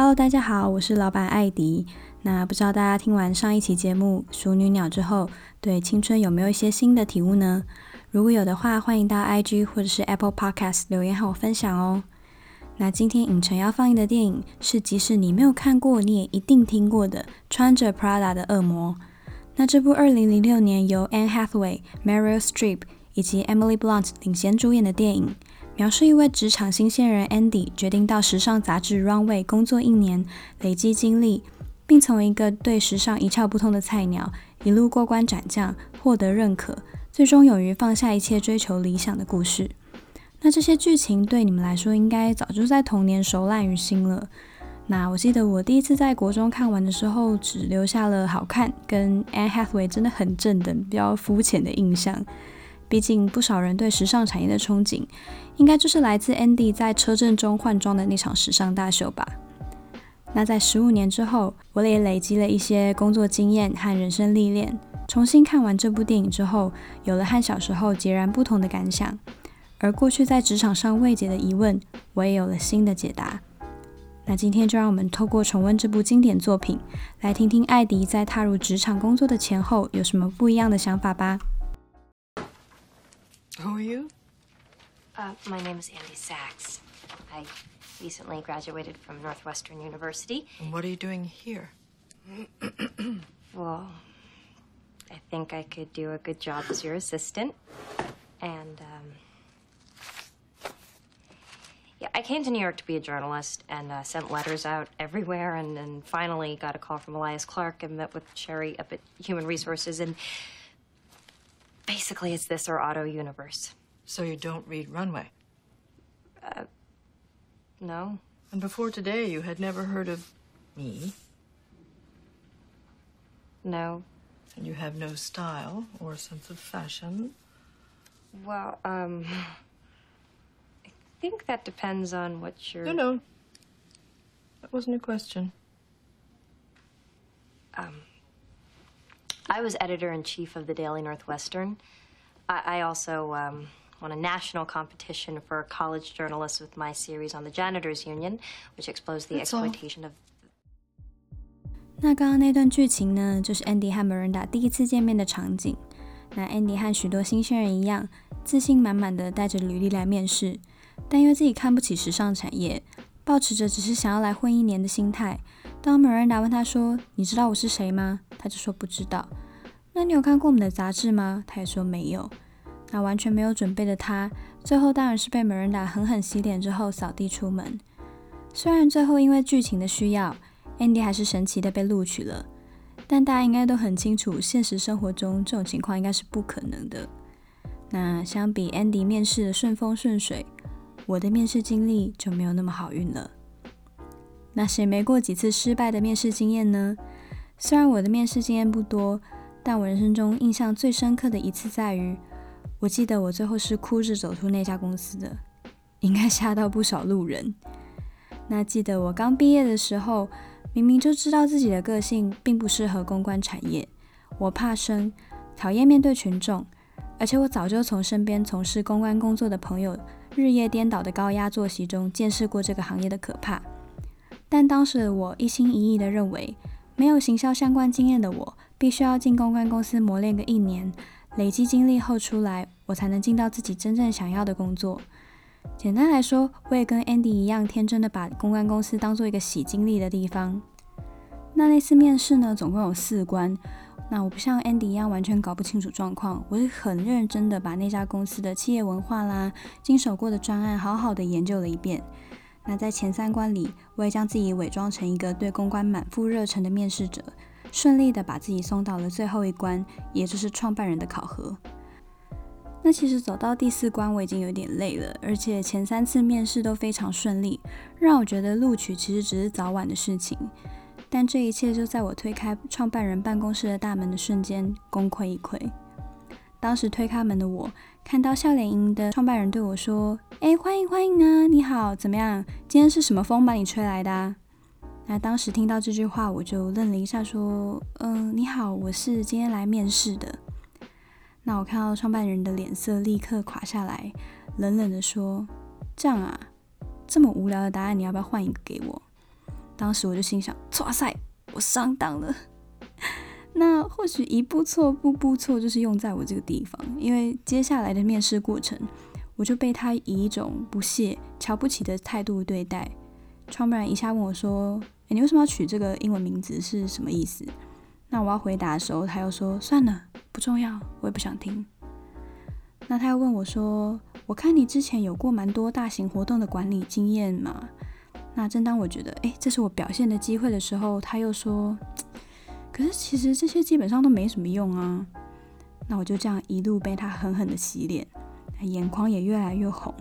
Hello，大家好，我是老板艾迪。那不知道大家听完上一期节目《淑女鸟》之后，对青春有没有一些新的体悟呢？如果有的话，欢迎到 IG 或者是 Apple Podcast 留言和我分享哦。那今天影城要放映的电影是，即使你没有看过，你也一定听过的《穿着 Prada 的恶魔》。那这部2006年由 Anne Hathaway、Meryl Streep 以及 Emily Blunt 领衔主演的电影。描述一位职场新鲜人 Andy 决定到时尚杂志 Runway 工作一年，累积经历，并从一个对时尚一窍不通的菜鸟，一路过关斩将，获得认可，最终勇于放下一切追求理想的故事。那这些剧情对你们来说，应该早就在童年熟烂于心了。那我记得我第一次在国中看完的时候，只留下了好看跟 Anne Hathaway 真的很正的比较肤浅的印象。毕竟不少人对时尚产业的憧憬，应该就是来自 Andy 在车震中换装的那场时尚大秀吧。那在十五年之后，我也累积了一些工作经验和人生历练，重新看完这部电影之后，有了和小时候截然不同的感想。而过去在职场上未解的疑问，我也有了新的解答。那今天就让我们透过重温这部经典作品，来听听艾迪在踏入职场工作的前后有什么不一样的想法吧。Who are you? Uh, my name is Andy Sachs. I recently graduated from Northwestern University. And what are you doing here? well, I think I could do a good job as your assistant. And, um, yeah, I came to New York to be a journalist and uh, sent letters out everywhere and then finally got a call from Elias Clark and met with Sherry up at Human Resources and Basically, it's this or Auto Universe. So you don't read Runway? Uh, no. And before today, you had never heard of me? No. And you have no style or sense of fashion? Well, um, I think that depends on what you're... No, no. That wasn't a question. Um, I was editor in chief of the Daily Northwestern. I, I also um, won a national competition for college journalists with my series on the janitors union, which exposed the exploitation of. 那刚刚那段剧情呢，就是 Andy 和 Miranda 第一次见面的场景。那 Andy 和许多新鲜人一样，自信满满的带着履历来面试，但因为自己看不起时尚产业，抱持着只是想要来混一年的心态。当 Miranda 问他说：“你知道我是谁吗？”他就说不知道。那你有看过我们的杂志吗？他也说没有。那完全没有准备的他，最后当然是被 Miranda 狠狠洗脸之后扫地出门。虽然最后因为剧情的需要，Andy 还是神奇的被录取了，但大家应该都很清楚，现实生活中这种情况应该是不可能的。那相比 Andy 面试的顺风顺水，我的面试经历就没有那么好运了。那谁没过几次失败的面试经验呢？虽然我的面试经验不多，但我人生中印象最深刻的一次在于，我记得我最后是哭着走出那家公司的，应该吓到不少路人。那记得我刚毕业的时候，明明就知道自己的个性并不适合公关产业，我怕生，讨厌面对群众，而且我早就从身边从事公关工作的朋友日夜颠倒的高压作息中见识过这个行业的可怕。但当时的我一心一意地认为，没有行销相关经验的我，必须要进公关公司磨练个一年，累积经历后出来，我才能进到自己真正想要的工作。简单来说，我也跟 Andy 一样，天真的把公关公司当做一个洗经历的地方。那那次面试呢，总共有四关，那我不像 Andy 一样完全搞不清楚状况，我是很认真的把那家公司的企业文化啦、经手过的专案好好的研究了一遍。那在前三关里，我也将自己伪装成一个对公关满腹热忱的面试者，顺利的把自己送到了最后一关，也就是创办人的考核。那其实走到第四关，我已经有点累了，而且前三次面试都非常顺利，让我觉得录取其实只是早晚的事情。但这一切就在我推开创办人办公室的大门的瞬间功亏一篑。当时推开门的我，看到笑脸营的创办人对我说：“哎，欢迎欢迎啊，你好，怎么样？今天是什么风把你吹来的啊？”那当时听到这句话，我就愣了一下，说：“嗯，你好，我是今天来面试的。”那我看到创办人的脸色立刻垮下来，冷冷地说：“这样啊，这么无聊的答案，你要不要换一个给我？”当时我就心想：“哇塞，我上当了。”那或许一步错，步步错，就是用在我这个地方。因为接下来的面试过程，我就被他以一种不屑、瞧不起的态度对待。创办人一下问我说：“诶，你为什么要取这个英文名字？是什么意思？”那我要回答的时候，他又说：“算了，不重要，我也不想听。”那他又问我说：“我看你之前有过蛮多大型活动的管理经验嘛？”那正当我觉得，诶，这是我表现的机会的时候，他又说：“可是其实这些基本上都没什么用啊。”那我就这样一路被他狠狠的洗脸，眼眶也越来越红，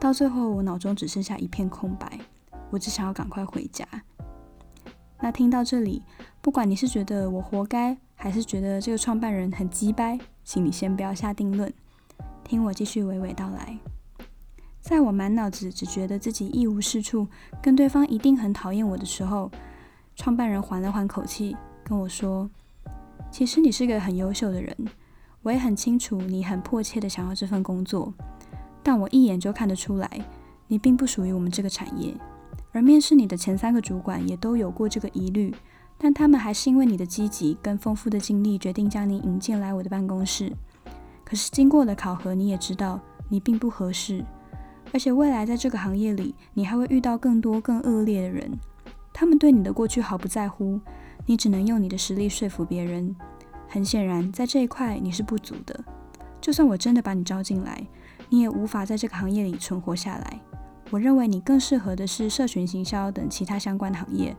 到最后我脑中只剩下一片空白，我只想要赶快回家。那听到这里，不管你是觉得我活该，还是觉得这个创办人很鸡掰，请你先不要下定论，听我继续娓娓道来。在我满脑子只觉得自己一无是处，跟对方一定很讨厌我的时候，创办人缓了缓口气，跟我说：“其实你是个很优秀的人，我也很清楚你很迫切的想要这份工作，但我一眼就看得出来，你并不属于我们这个产业。而面试你的前三个主管也都有过这个疑虑，但他们还是因为你的积极跟丰富的经历，决定将你引进来我的办公室。可是经过了考核，你也知道你并不合适。”而且未来在这个行业里，你还会遇到更多更恶劣的人，他们对你的过去毫不在乎，你只能用你的实力说服别人。很显然，在这一块你是不足的。就算我真的把你招进来，你也无法在这个行业里存活下来。我认为你更适合的是社群行销等其他相关行业，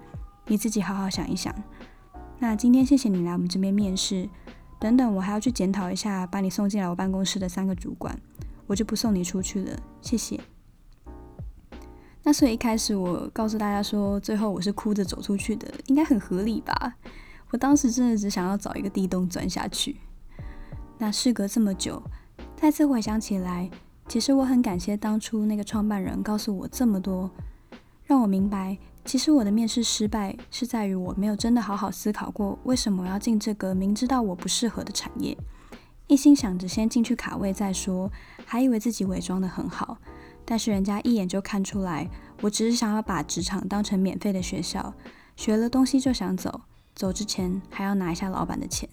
你自己好好想一想。那今天谢谢你来我们这边面试，等等我还要去检讨一下把你送进来我办公室的三个主管。我就不送你出去了，谢谢。那所以一开始我告诉大家说，最后我是哭着走出去的，应该很合理吧？我当时真的只想要找一个地洞钻下去。那事隔这么久，再次回想起来，其实我很感谢当初那个创办人告诉我这么多，让我明白，其实我的面试失败是在于我没有真的好好思考过，为什么我要进这个明知道我不适合的产业。一心想着先进去卡位再说，还以为自己伪装得很好，但是人家一眼就看出来，我只是想要把职场当成免费的学校，学了东西就想走，走之前还要拿一下老板的钱。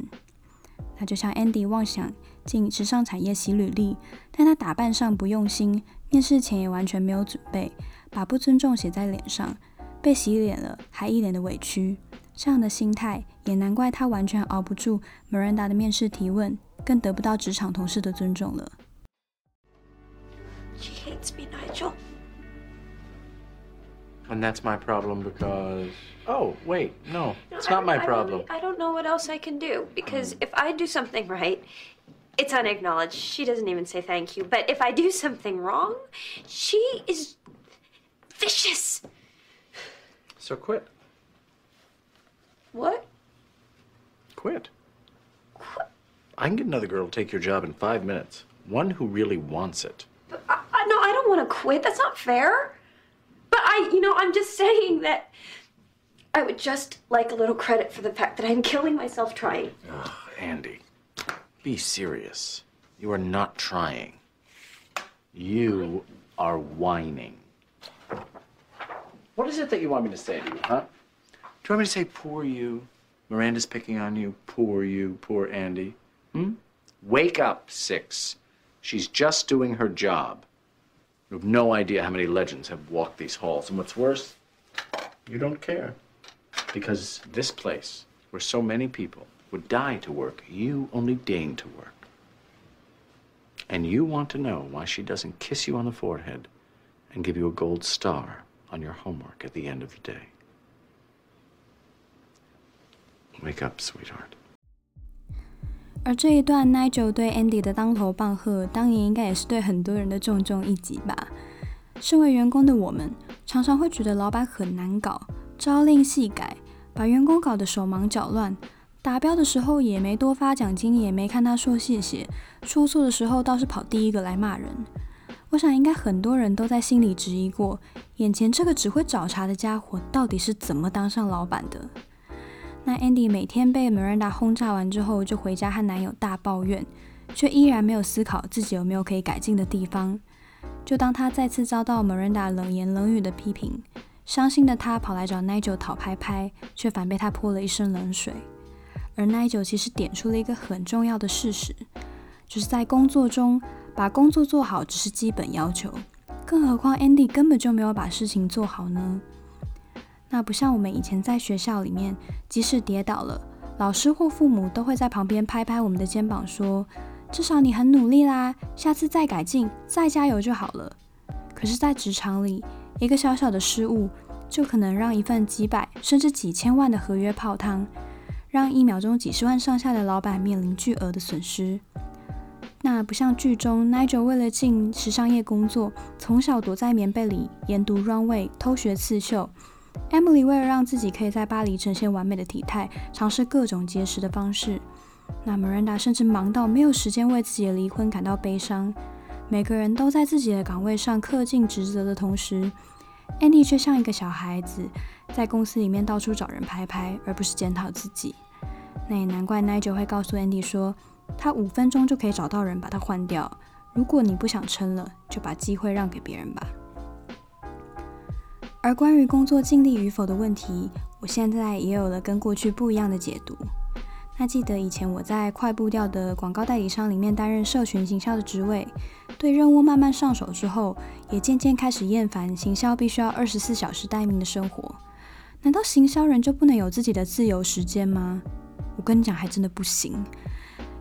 那就像 Andy 妄想进时尚产业洗履历，但他打扮上不用心，面试前也完全没有准备，把不尊重写在脸上，被洗脸了还一脸的委屈，这样的心态也难怪他完全熬不住 Miranda 的面试提问。更得不到职场同事的尊重了。She hates me, Nigel. And that's my problem because. Oh, wait, no, it's not my problem. I, I don't know what else I can do because if I do something right, it's unacknowledged. She doesn't even say thank you. But if I do something wrong, she is vicious. So quit. What? Quit. Quit. I can get another girl to take your job in five minutes. One who really wants it. But I, I, no, I don't want to quit. That's not fair. But I, you know, I'm just saying that I would just like a little credit for the fact that I'm killing myself trying. Ugh, Andy, be serious. You are not trying. You are whining. What is it that you want me to say to you, huh? Do you want me to say, poor you? Miranda's picking on you. Poor you, poor Andy. Hmm? Wake up, Six. She's just doing her job. You have no idea how many legends have walked these halls. And what's worse, you don't care. Because this place, where so many people would die to work. You only deign to work. And you want to know why she doesn't kiss you on the forehead and give you a gold star on your homework at the end of the day. Wake up, sweetheart. 而这一段 Nigel 对 Andy 的当头棒喝，当年应该也是对很多人的重重一击吧。身为员工的我们，常常会觉得老板很难搞，朝令夕改，把员工搞得手忙脚乱。达标的时候也没多发奖金，也没看他说谢谢。出错的时候倒是跑第一个来骂人。我想应该很多人都在心里质疑过，眼前这个只会找茬的家伙到底是怎么当上老板的。那 Andy 每天被 Miranda 轰炸完之后，就回家和男友大抱怨，却依然没有思考自己有没有可以改进的地方。就当他再次遭到 Miranda 冷言冷语的批评，伤心的他跑来找 Nigel 讨拍拍，却反被他泼了一身冷水。而 Nigel 其实点出了一个很重要的事实，就是在工作中把工作做好只是基本要求，更何况 Andy 根本就没有把事情做好呢？那不像我们以前在学校里面，即使跌倒了，老师或父母都会在旁边拍拍我们的肩膀，说：“至少你很努力啦，下次再改进，再加油就好了。”可是，在职场里，一个小小的失误，就可能让一份几百甚至几千万的合约泡汤，让一秒钟几十万上下的老板面临巨额的损失。那不像剧中 Nigel 为了进时尚业工作，从小躲在棉被里研读 runway，偷学刺绣。Emily 为了让自己可以在巴黎呈现完美的体态，尝试各种节食的方式。那 Miranda 甚至忙到没有时间为自己的离婚感到悲伤。每个人都在自己的岗位上恪尽职责的同时，Andy 却像一个小孩子，在公司里面到处找人拍拍，而不是检讨自己。那也难怪 Nigel 会告诉 Andy 说，他五分钟就可以找到人把他换掉。如果你不想撑了，就把机会让给别人吧。而关于工作尽力与否的问题，我现在也有了跟过去不一样的解读。那记得以前我在快步调的广告代理商里面担任社群行销的职位，对任务慢慢上手之后，也渐渐开始厌烦行销必须要二十四小时待命的生活。难道行销人就不能有自己的自由时间吗？我跟你讲，还真的不行，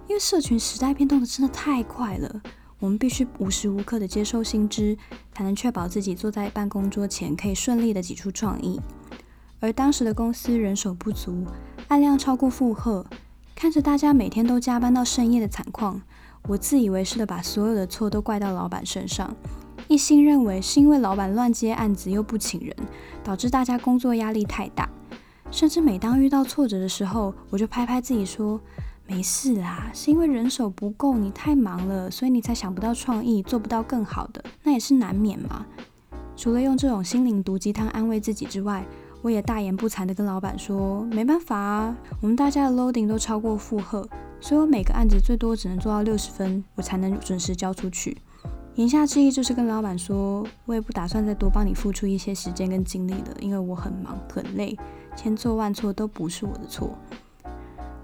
因为社群时代变动的真的太快了。我们必须无时无刻的接收新知，才能确保自己坐在办公桌前可以顺利的挤出创意。而当时的公司人手不足，案量超过负荷，看着大家每天都加班到深夜的惨况，我自以为是的把所有的错都怪到老板身上，一心认为是因为老板乱接案子又不请人，导致大家工作压力太大。甚至每当遇到挫折的时候，我就拍拍自己说。没事啦，是因为人手不够，你太忙了，所以你才想不到创意，做不到更好的，那也是难免嘛。除了用这种心灵毒鸡汤安慰自己之外，我也大言不惭地跟老板说，没办法啊，我们大家的 loading 都超过负荷，所以我每个案子最多只能做到六十分，我才能准时交出去。言下之意就是跟老板说，我也不打算再多帮你付出一些时间跟精力了，因为我很忙很累，千错万错都不是我的错。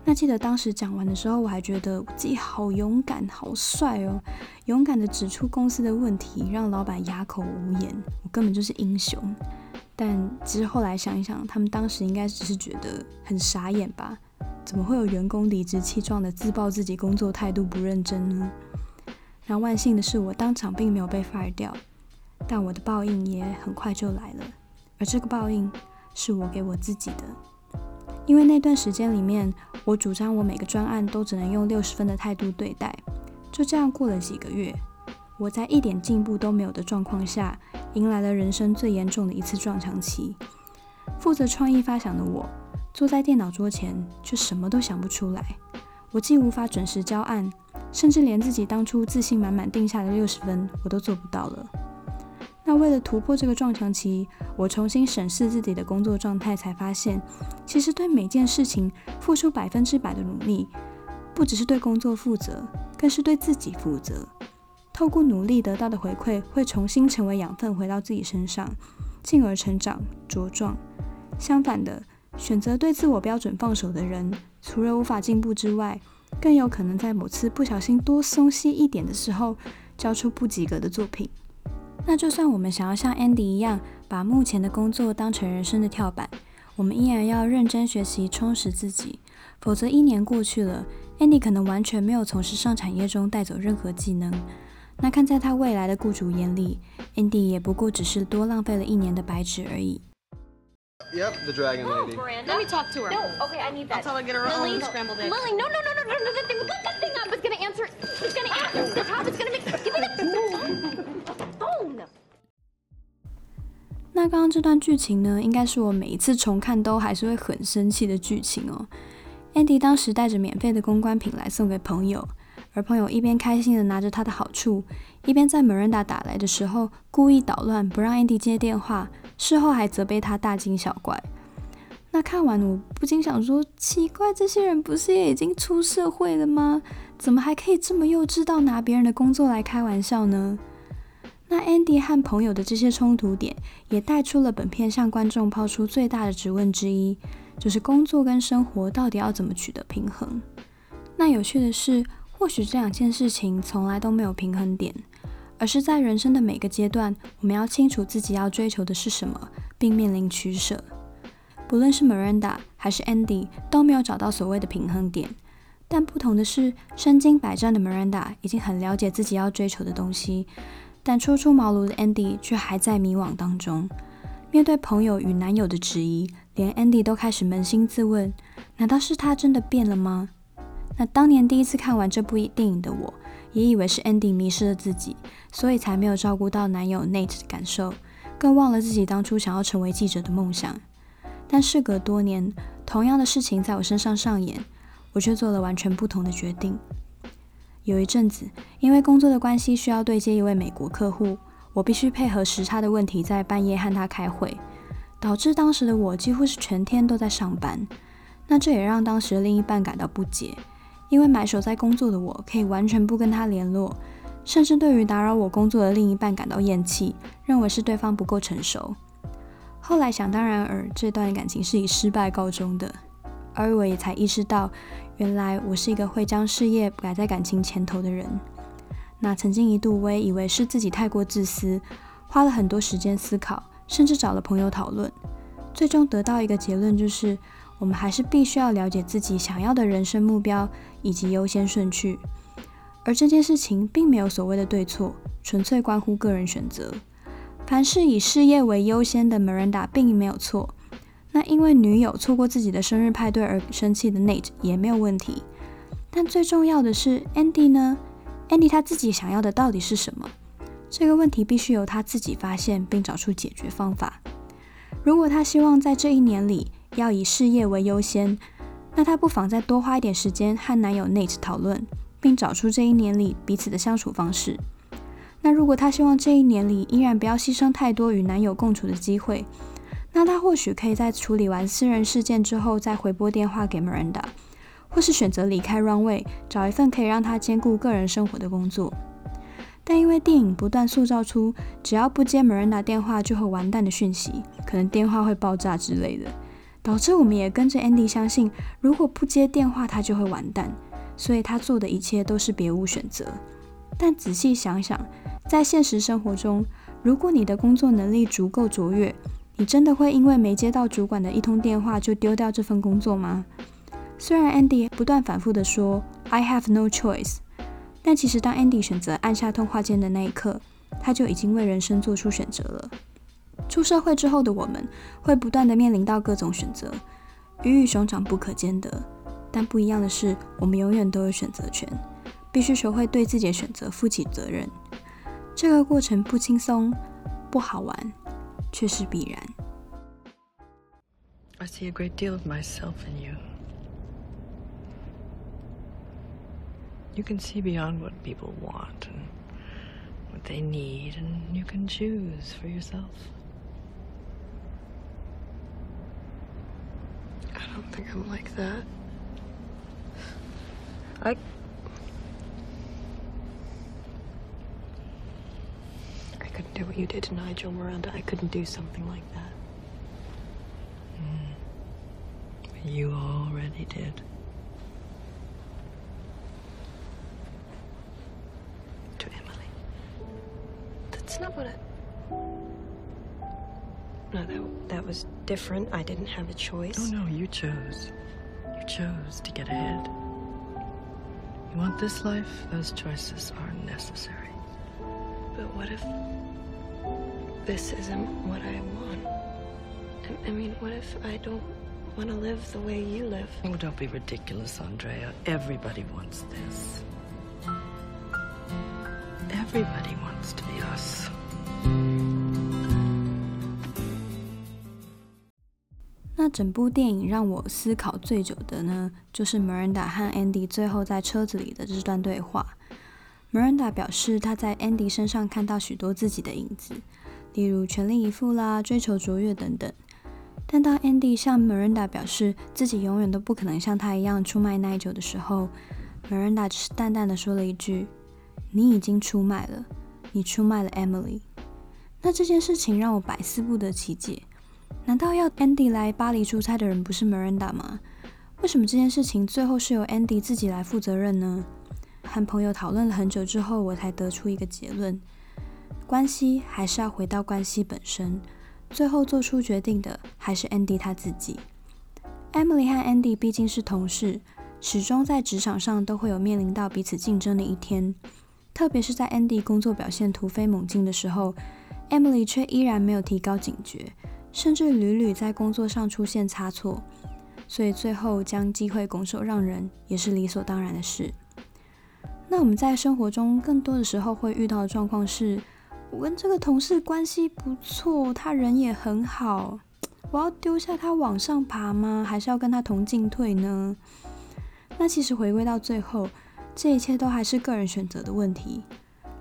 那记得当时讲完的时候，我还觉得自己好勇敢、好帅哦！勇敢地指出公司的问题，让老板哑口无言，我根本就是英雄。但其实后来想一想，他们当时应该只是觉得很傻眼吧？怎么会有员工理直气壮地自曝自己工作态度不认真呢？那万幸的是，我当场并没有被 fire 掉，但我的报应也很快就来了，而这个报应是我给我自己的。因为那段时间里面，我主张我每个专案都只能用六十分的态度对待。就这样过了几个月，我在一点进步都没有的状况下，迎来了人生最严重的一次撞墙期。负责创意发想的我，坐在电脑桌前却什么都想不出来。我既无法准时交案，甚至连自己当初自信满满定下的六十分，我都做不到了。那为了突破这个撞墙期，我重新审视自己的工作状态，才发现，其实对每件事情付出百分之百的努力，不只是对工作负责，更是对自己负责。透过努力得到的回馈，会重新成为养分，回到自己身上，进而成长茁壮。相反的，选择对自我标准放手的人，除了无法进步之外，更有可能在某次不小心多松懈一点的时候，交出不及格的作品。那就算我们想要像 Andy 一样，把目前的工作当成人生的跳板，我们依然要认真学习，充实自己，否则一年过去了，Andy 可能完全没有从时尚产业中带走任何技能。那看在他未来的雇主眼里，Andy 也不过只是多浪费了一年的白纸而已。Yep, the dragon lady. Let me talk to her. No, okay, I need that. I'll tell her to get her Lily, own scrambled eggs. Lily, no, no, no, no, no, no, the thing, look, that thing up is gonna answer. It's gonna answer. The top is gonna make. Give me the 那刚刚这段剧情呢，应该是我每一次重看都还是会很生气的剧情哦。Andy 当时带着免费的公关品来送给朋友。而朋友一边开心地拿着他的好处，一边在 Miranda 打来的时候故意捣乱，不让 Andy 接电话，事后还责备他大惊小怪。那看完我不禁想说：奇怪，这些人不是也已经出社会了吗？怎么还可以这么幼稚到拿别人的工作来开玩笑呢？那 Andy 和朋友的这些冲突点，也带出了本片向观众抛出最大的质问之一，就是工作跟生活到底要怎么取得平衡？那有趣的是。或许这两件事情从来都没有平衡点，而是在人生的每个阶段，我们要清楚自己要追求的是什么，并面临取舍。不论是 Miranda 还是 Andy，都没有找到所谓的平衡点。但不同的是，身经百战的 Miranda 已经很了解自己要追求的东西，但初出茅庐的 Andy 却还在迷惘当中。面对朋友与男友的质疑，连 Andy 都开始扪心自问：难道是他真的变了吗？那当年第一次看完这部电影的我，也以为是 Andy 迷失了自己，所以才没有照顾到男友 Nate 的感受，更忘了自己当初想要成为记者的梦想。但事隔多年，同样的事情在我身上上演，我却做了完全不同的决定。有一阵子，因为工作的关系需要对接一位美国客户，我必须配合时差的问题，在半夜和他开会，导致当时的我几乎是全天都在上班。那这也让当时的另一半感到不解。因为埋首在工作的我，可以完全不跟他联络，甚至对于打扰我工作的另一半感到厌弃，认为是对方不够成熟。后来想当然尔，这段感情是以失败告终的，而我也才意识到，原来我是一个会将事业摆在感情前头的人。那曾经一度，我也以为是自己太过自私，花了很多时间思考，甚至找了朋友讨论，最终得到一个结论就是。我们还是必须要了解自己想要的人生目标以及优先顺序，而这件事情并没有所谓的对错，纯粹关乎个人选择。凡是以事业为优先的 Miranda 并没有错，那因为女友错过自己的生日派对而生气的 Nate 也没有问题。但最重要的是 Andy 呢？Andy 他自己想要的到底是什么？这个问题必须由他自己发现并找出解决方法。如果他希望在这一年里，要以事业为优先，那她不妨再多花一点时间和男友 Nate 讨论，并找出这一年里彼此的相处方式。那如果她希望这一年里依然不要牺牲太多与男友共处的机会，那他或许可以在处理完私人事件之后再回拨电话给 Miranda，或是选择离开 Runway，找一份可以让他兼顾个人生活的工作。但因为电影不断塑造出只要不接 Miranda 电话就会完蛋的讯息，可能电话会爆炸之类的。导致我们也跟着 Andy 相信，如果不接电话，他就会完蛋，所以他做的一切都是别无选择。但仔细想想，在现实生活中，如果你的工作能力足够卓越，你真的会因为没接到主管的一通电话就丢掉这份工作吗？虽然 Andy 不断反复地说 “I have no choice”，但其实当 Andy 选择按下通话键的那一刻，他就已经为人生做出选择了。出社会之后的我们，会不断的面临到各种选择，鱼与熊掌不可兼得。但不一样的是，我们永远都有选择权，必须学会对自己的选择负起责任。这个过程不轻松，不好玩，却是必然。I see a great deal of myself in you. You can see beyond what people want and what they need, and you can choose for yourself. I don't think I'm like that. I. do what you did to Nigel Miranda. I couldn't do something like that. Mm. You already did. To Emily. That's not what I. No, that, that was different. I didn't have a choice. Oh, no, you chose. You chose to get ahead. You want this life? Those choices are necessary. But what if this isn't what I want? I, I mean, what if I don't want to live the way you live? Oh, don't be ridiculous, Andrea. Everybody wants this. Everybody wants to be us. 那整部电影让我思考最久的呢，就是 Miranda 和 Andy 最后在车子里的这段对话。 Miranda 表示她在 Andy 身上看到许多自己的影子，例如全力以赴啦、追求卓越等等。但当 Andy 向 Miranda 表示自己永远都不可能像他一样出卖耐久的时候，Miranda 只是淡淡的说了一句：“你已经出卖了，你出卖了 Emily。”那这件事情让我百思不得其解。难道要 Andy 来巴黎出差的人不是 Miranda 吗？为什么这件事情最后是由 Andy 自己来负责任呢？和朋友讨论了很久之后，我才得出一个结论：关系还是要回到关系本身，最后做出决定的还是 Andy 他自己。Emily 和 Andy 毕竟是同事，始终在职场上都会有面临到彼此竞争的一天。特别是在 Andy 工作表现突飞猛进的时候，Emily 却依然没有提高警觉。甚至屡屡在工作上出现差错，所以最后将机会拱手让人也是理所当然的事。那我们在生活中更多的时候会遇到的状况是：我跟这个同事关系不错，他人也很好，我要丢下他往上爬吗？还是要跟他同进退呢？那其实回归到最后，这一切都还是个人选择的问题。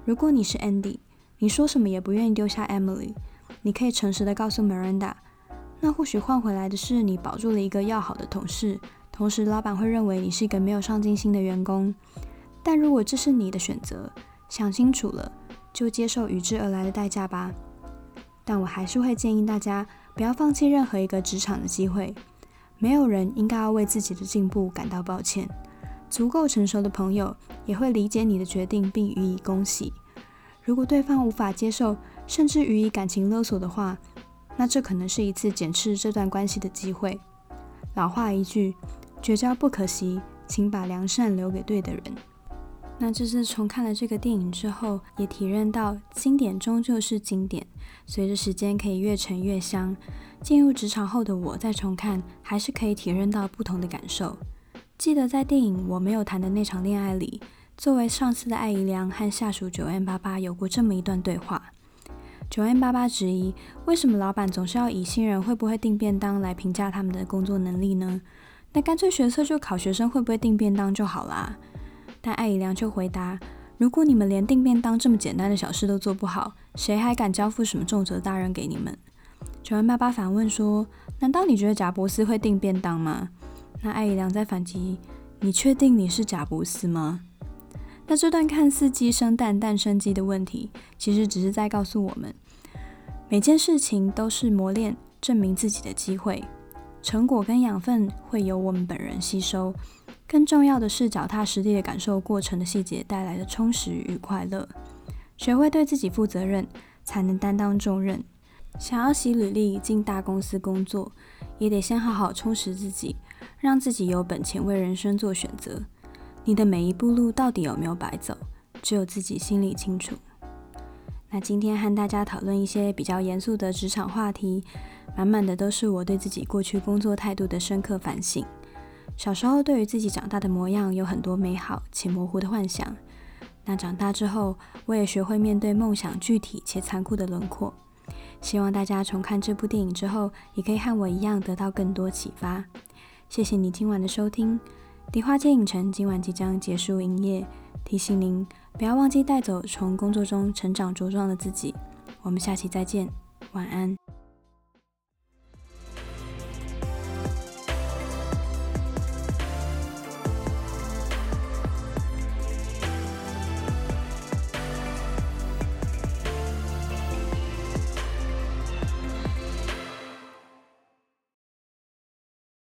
如果你是 Andy，你说什么也不愿意丢下 Emily。你可以诚实的告诉 Miranda，那或许换回来的是你保住了一个要好的同事，同时老板会认为你是一个没有上进心的员工。但如果这是你的选择，想清楚了就接受与之而来的代价吧。但我还是会建议大家不要放弃任何一个职场的机会。没有人应该要为自己的进步感到抱歉。足够成熟的朋友也会理解你的决定并予以恭喜。如果对方无法接受，甚至予以感情勒索的话，那这可能是一次检视这段关系的机会。老话一句，绝交不可惜，请把良善留给对的人。那这次重看了这个电影之后，也体认到经典终究是经典，随着时间可以越陈越香。进入职场后的我再重看，还是可以体认到不同的感受。记得在电影我没有谈的那场恋爱里，作为上司的艾怡良和下属九 N 八八有过这么一段对话。九 N 八八质疑，为什么老板总是要以新人会不会订便当来评价他们的工作能力呢？那干脆学测就考学生会不会订便当就好啦。但艾怡良却回答：如果你们连订便当这么简单的小事都做不好，谁还敢交付什么重责大任给你们？九 M 八八反问说：难道你觉得贾伯斯会订便当吗？那艾怡良在反击：你确定你是贾伯斯吗？那这段看似鸡生蛋，蛋生鸡的问题，其实只是在告诉我们，每件事情都是磨练、证明自己的机会，成果跟养分会由我们本人吸收。更重要的是，脚踏实地的感受过程的细节带来的充实与快乐。学会对自己负责任，才能担当重任。想要洗履历进大公司工作，也得先好好充实自己，让自己有本钱为人生做选择。你的每一步路到底有没有白走，只有自己心里清楚。那今天和大家讨论一些比较严肃的职场话题，满满的都是我对自己过去工作态度的深刻反省。小时候对于自己长大的模样有很多美好且模糊的幻想，那长大之后，我也学会面对梦想具体且残酷的轮廓。希望大家重看这部电影之后，也可以和我一样得到更多启发。谢谢你今晚的收听。迪化街影城今晚即将结束营业，提醒您不要忘记带走从工作中成长茁壮的自己。我们下期再见，晚安。